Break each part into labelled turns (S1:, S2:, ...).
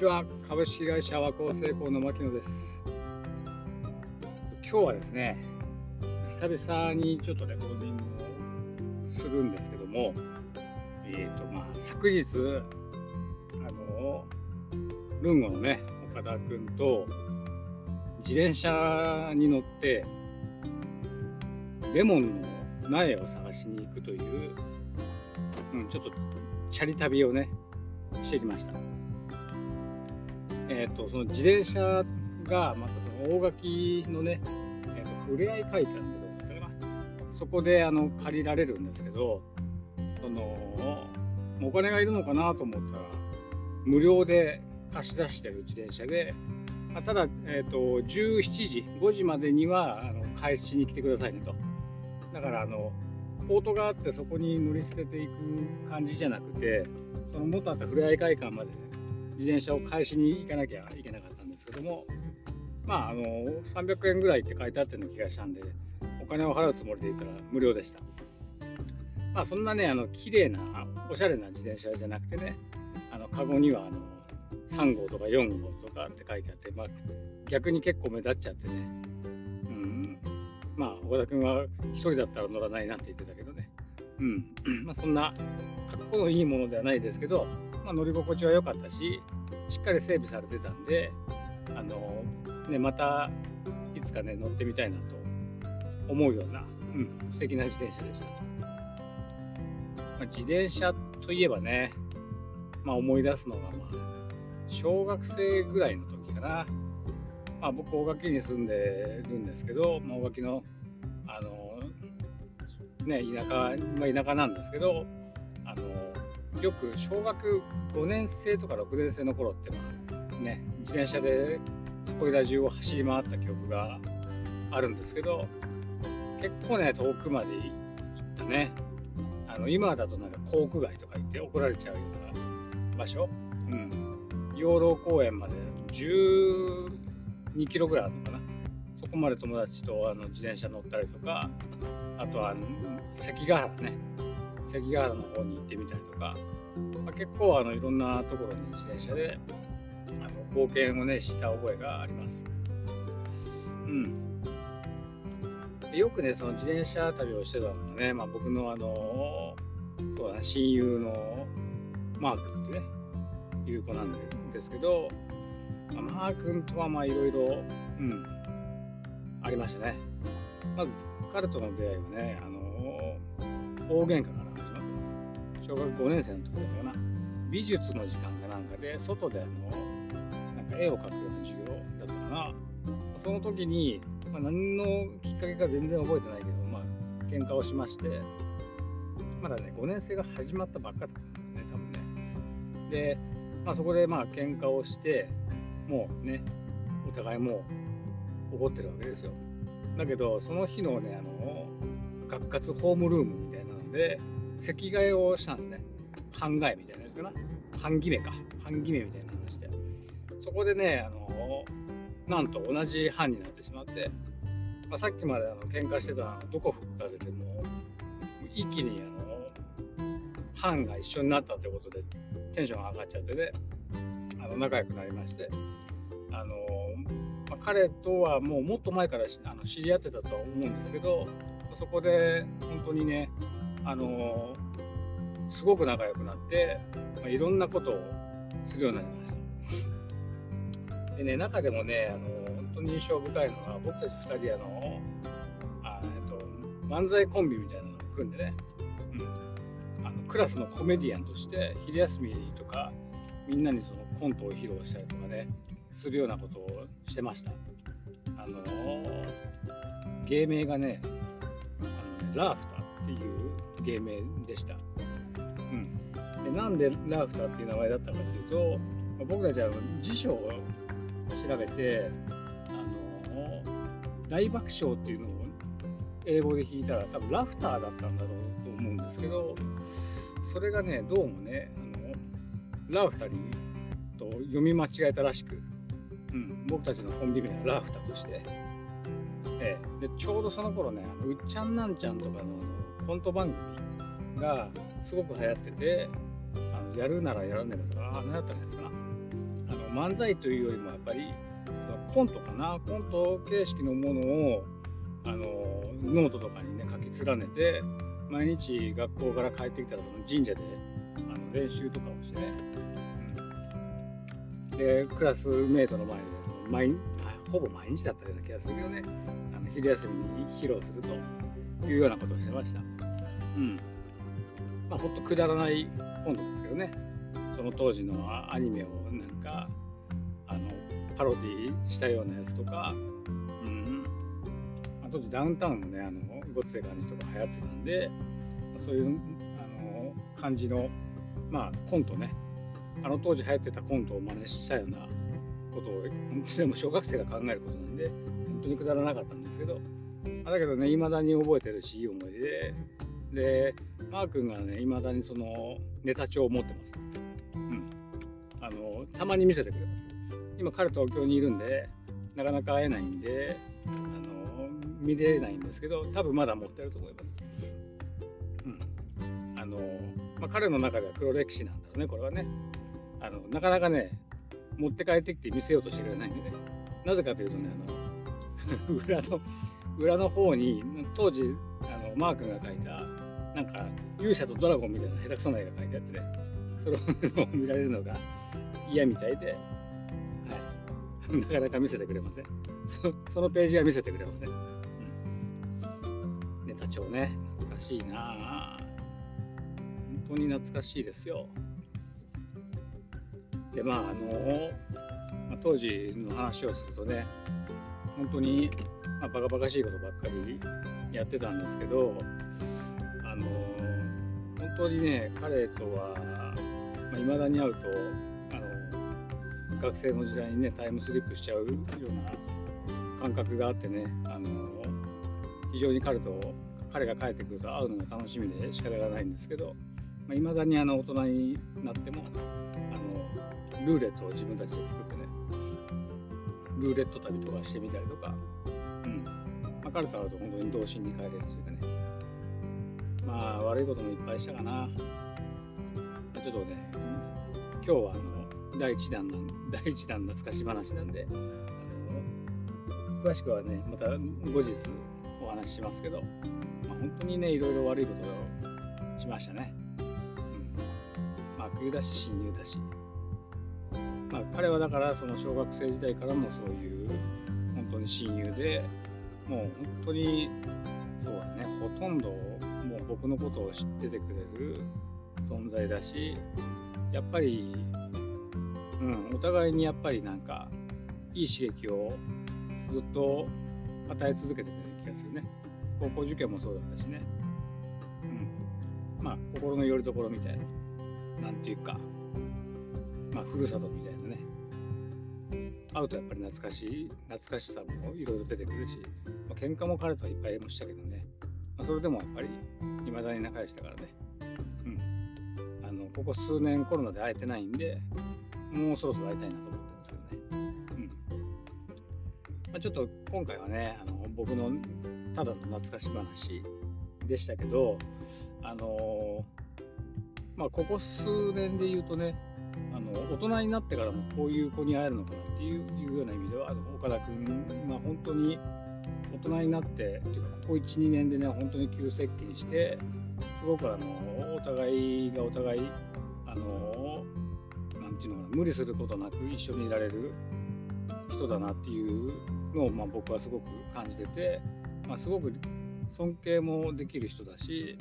S1: ちは株式会社和光成功の牧野です今日はですね久々にちょっとレコーディングをするんですけどもえっ、ー、とまあ昨日あのルンゴのね岡田君と自転車に乗ってレモンの苗を探しに行くという、うん、ちょっとチャリ旅をねしてきました。えーと、その自転車がまたその大垣のね、えーと、ふれあい会館ってどこだったかな。そこであの借りられるんですけどそのお金がいるのかなと思ったら無料で貸し出してる自転車で、まあ、ただ、えーと、17時5時までにはあの返しに来てくださいねと。だからあのポートがあってそこに乗り捨てていく感じじゃなくてその元あったふれあい会館まで、ね、自転車を返しに行かなきゃいけなかったんですけども、まあ、あの300円ぐらいって書いてあったような気がしたんで、お金を払うつもりでいたら無料でした。まあ、そんなね、あの綺麗な、おしゃれな自転車じゃなくてね、あのカゴにはあの3号とか4号とかって書いてあって、まあ、逆に結構目立っちゃってね、うん、まあ、岡田君は1人だったら乗らないなって言ってたけどね、うん、まあ、そんな格好のいいものではないですけど、まあ、乗り心地は良かったし、しっかり整備されてたんで、あのね、またいつかね、乗ってみたいなと思うような、うん、素敵な自転車でしたと。まあ、自転車といえばね、まあ、思い出すのが、まあ、小学生ぐらいの時かな。まあ、僕、大垣に住んでるんですけど、まあ、大垣の、あの、ね、田舎、まあ、田舎なんですけど、あの、よく小学5年生とか6年生の頃ってまあね自転車でそこいら中を走り回った記憶があるんですけど結構ね遠くまで行ったね。あの今だとなんか航空街とか行って怒られちゃうような場所、うん、養老公園まで12キロぐらいあるのかな。そこまで友達とあの自転車乗ったりとかあとは関ヶ原ね。関ヶ原の方に行ってみたりとか、まあ、結構あのいろんなところに自転車であの貢献をねした覚えがあります。うん。よくね、その自転車旅をしてたのがね、まあ、僕のあの、そうだ、親友のマークってね、いう子なんですけど、まあ、マー君とはまあいろいろ、うん、ありましたね。まず彼との出会いはね、あの、大喧嘩小学5年生の時だったかな。美術の時間かなんかで外であのなんか絵を描くような授業だったかな。その時に、まあ、何のきっかけか全然覚えてないけどまあ喧嘩をしましてまだね5年生が始まったばっかだったんだよね多分ね。で、まあ、そこでまあ喧嘩をしてもうねお互いもう怒ってるわけですよ。だけどその日のねあの学活ホームルームみたいなので席替えをしたんですね。半替えみたいなやつかな。半決めか。半決めみたいな話で。そこでね、あのなんと同じ班になってしまって、まあ、さっきまであの喧嘩してたのどこ吹く風でも一気にあの班が一緒になったということでテンションが上がっちゃってねあの仲良くなりましてあの、まあ、彼とはもうもっと前からあの知り合ってたとは思うんですけどそこで本当にねあのすごく仲良くなって、まあ、いろんなことをするようになりました。でね、中でもね、あの本当に印象深いのは、僕たち2人あのあ、えっと、漫才コンビみたいなのを組んでね、うん、あのクラスのコメディアンとして、昼休みとか、みんなにそのコントを披露したりとかね、するようなことをしてました。あの芸名がね、あのラーフターっていう芸名でした。うん、でなんでラフターっていう名前だったかというと、まあ、僕たちは辞書を調べてあの大爆笑っていうのを英語で弾いたら多分ラフターだったんだろうと思うんですけどそれがねどうもねあのラフターにと読み間違えたらしく、うん、僕たちのコンビ名はラフターとして、ええ、でちょうどその頃ねうっちゃんなんちゃんとかのコント番組がすごく流行ってて、あのやるならやらねばとか、ああ何だったんですか？あの漫才というよりもやっぱりそのコントかな？コント形式のものをあのノートとかにね書き連ねて毎日学校から帰ってきたらその神社であの練習とかをしてね、うん、でクラスメートの前でその毎ほぼ毎日だったような気がするけどね。あの昼休みに披露すると。いうようなことをしてました。うん。まあ、ほんとくだらないコントですけどね。その当時のアニメをなんかあのパロディしたようなやつとか、うん。まあ、当時ダウンタウンのねあのごっつい感じとか流行ってたんでそういうあの感じの、まあ、コントね。あの当時流行ってたコントを真似したようなことをでも小学生が考えることなんで本当にくだらなかったんですけど。だけどね未だに覚えてるしいい思い出で。でマー君がね未だにそのネタ帳を持ってます、うん、あのたまに見せてくれます。今彼東京にいるんでなかなか会えないんであの見れないんですけど多分まだ持ってると思います、うん。あのまあ、彼の中では黒歴史なんだろうねこれはね。あのなかなかね持って帰ってきて見せようとしてくれないんでね。なぜかというとねあの 裏の裏の方に当時あのマー君が書いたなんか勇者とドラゴンみたいな下手くそな絵が描いてあってね。それを見られるのが嫌みたいで、はい、なかなか見せてくれません。そそのページは見せてくれません、うん、ネタ帳ね。懐かしいな。本当に懐かしいですよ。でまああの、まあ、当時の話をするとね本当に、まあ、バカバカしいことばっかりやってたんですけどあの本当にね彼とはい、まあ、未だに会うとあの学生の時代にねタイムスリップしちゃうような感覚があってねあの非常に彼と彼が帰ってくると会うのが楽しみで仕方がないんですけど、まあ、未だにあの大人になってもあのルーレットを自分たちで作ってねルーレット旅とかしてみたりとか、うんまあ、彼と会うと本当に童心に帰れるというかねまあ悪いこともいっぱいしたかな。ちょっとね、今日はあの第1弾なん第1弾懐かし話なんで、あの詳しくはね、また後日お話ししますけど、まあ、本当にね、いろいろ悪いことをしましたね。うん。まあ、冬だし、親友だし。まあ、彼はだからその小学生時代からもそういう本当に親友でもう本当にそうだねほとんどもう僕のことを知っててくれる存在だしやっぱり、うん、お互いにやっぱりなんかいい刺激をずっと与え続けてたような気がするね。高校受験もそうだったしね。うん。まあ心の拠り所みたいななんていうかまあふるさとみたいな。会うとやっぱり懐かしい懐かしさもいろいろ出てくるし、まあ、喧嘩も彼とはいっぱいもしたけどね。まあ、それでもやっぱり未だに仲良しだからね、うん、あのここ数年コロナで会えてないんでもうそろそろ会いたいなと思ってるんですけどね、うん。まあ、ちょっと今回はねあの僕のただの懐かし話でしたけどあのまあ、ここ数年で言うとねの大人になってからもこういう子に会えるのかなっていうような意味ではあの岡田君、まあ、本当に大人になってっていうかここ12年でね本当に急接近してすごくあのお互いがお互いあのなんていうのかな無理することなく一緒にいられる人だなっていうのを、まあ、僕はすごく感じてて、まあ、すごく尊敬もできる人だし、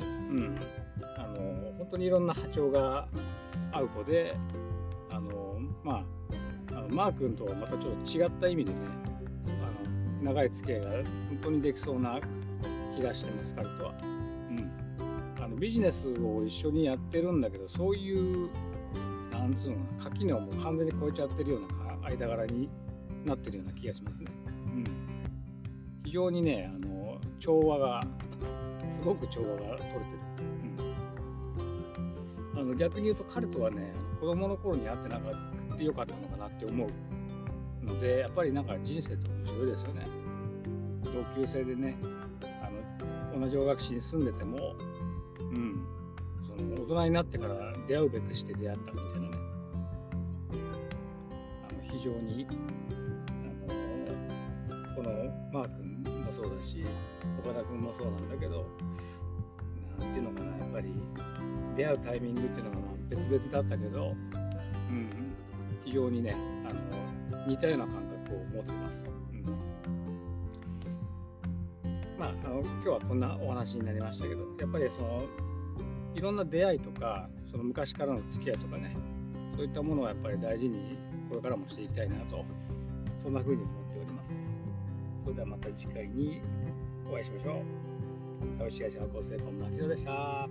S1: うん、あの本当にいろんな波長が合う子であのまああのマー君とはまたちょっと違った意味でねあの長い付き合いが本当にできそうな気がしてます、彼とは。うん、あのビジネスを一緒にやってるんだけど、そういう、なんつうのかな、垣根をもう完全に超えちゃってるような間柄になってるような気がしますね。うん、非常にね、あの調和が、すごく調和が取れてる。あの逆に言うと、彼とはね、子供の頃に会ってなかったよかったのかなって思う。のでやっぱりなんか人生って面白いですよね。同級生でねあの同じ大学市に住んでてもうんその大人になってから出会うべくして出会ったみたいなね。あの非常にあのこのマー君もそうだし岡田君もそうなんだけどていうのかな。やっぱり出会うタイミングっていうのが別々だったけど、うん、非常にねあの似たような感覚を持ってます。うん。まあ、あの今日はこんなお話になりましたけどやっぱりそのいろんな出会いとかその昔からの付き合いとかねそういったものをやっぱり大事にこれからもしていきたいなとそんな風に思っております。それではまた次回にお会いしましょう。株式会社構成本間明宏でした。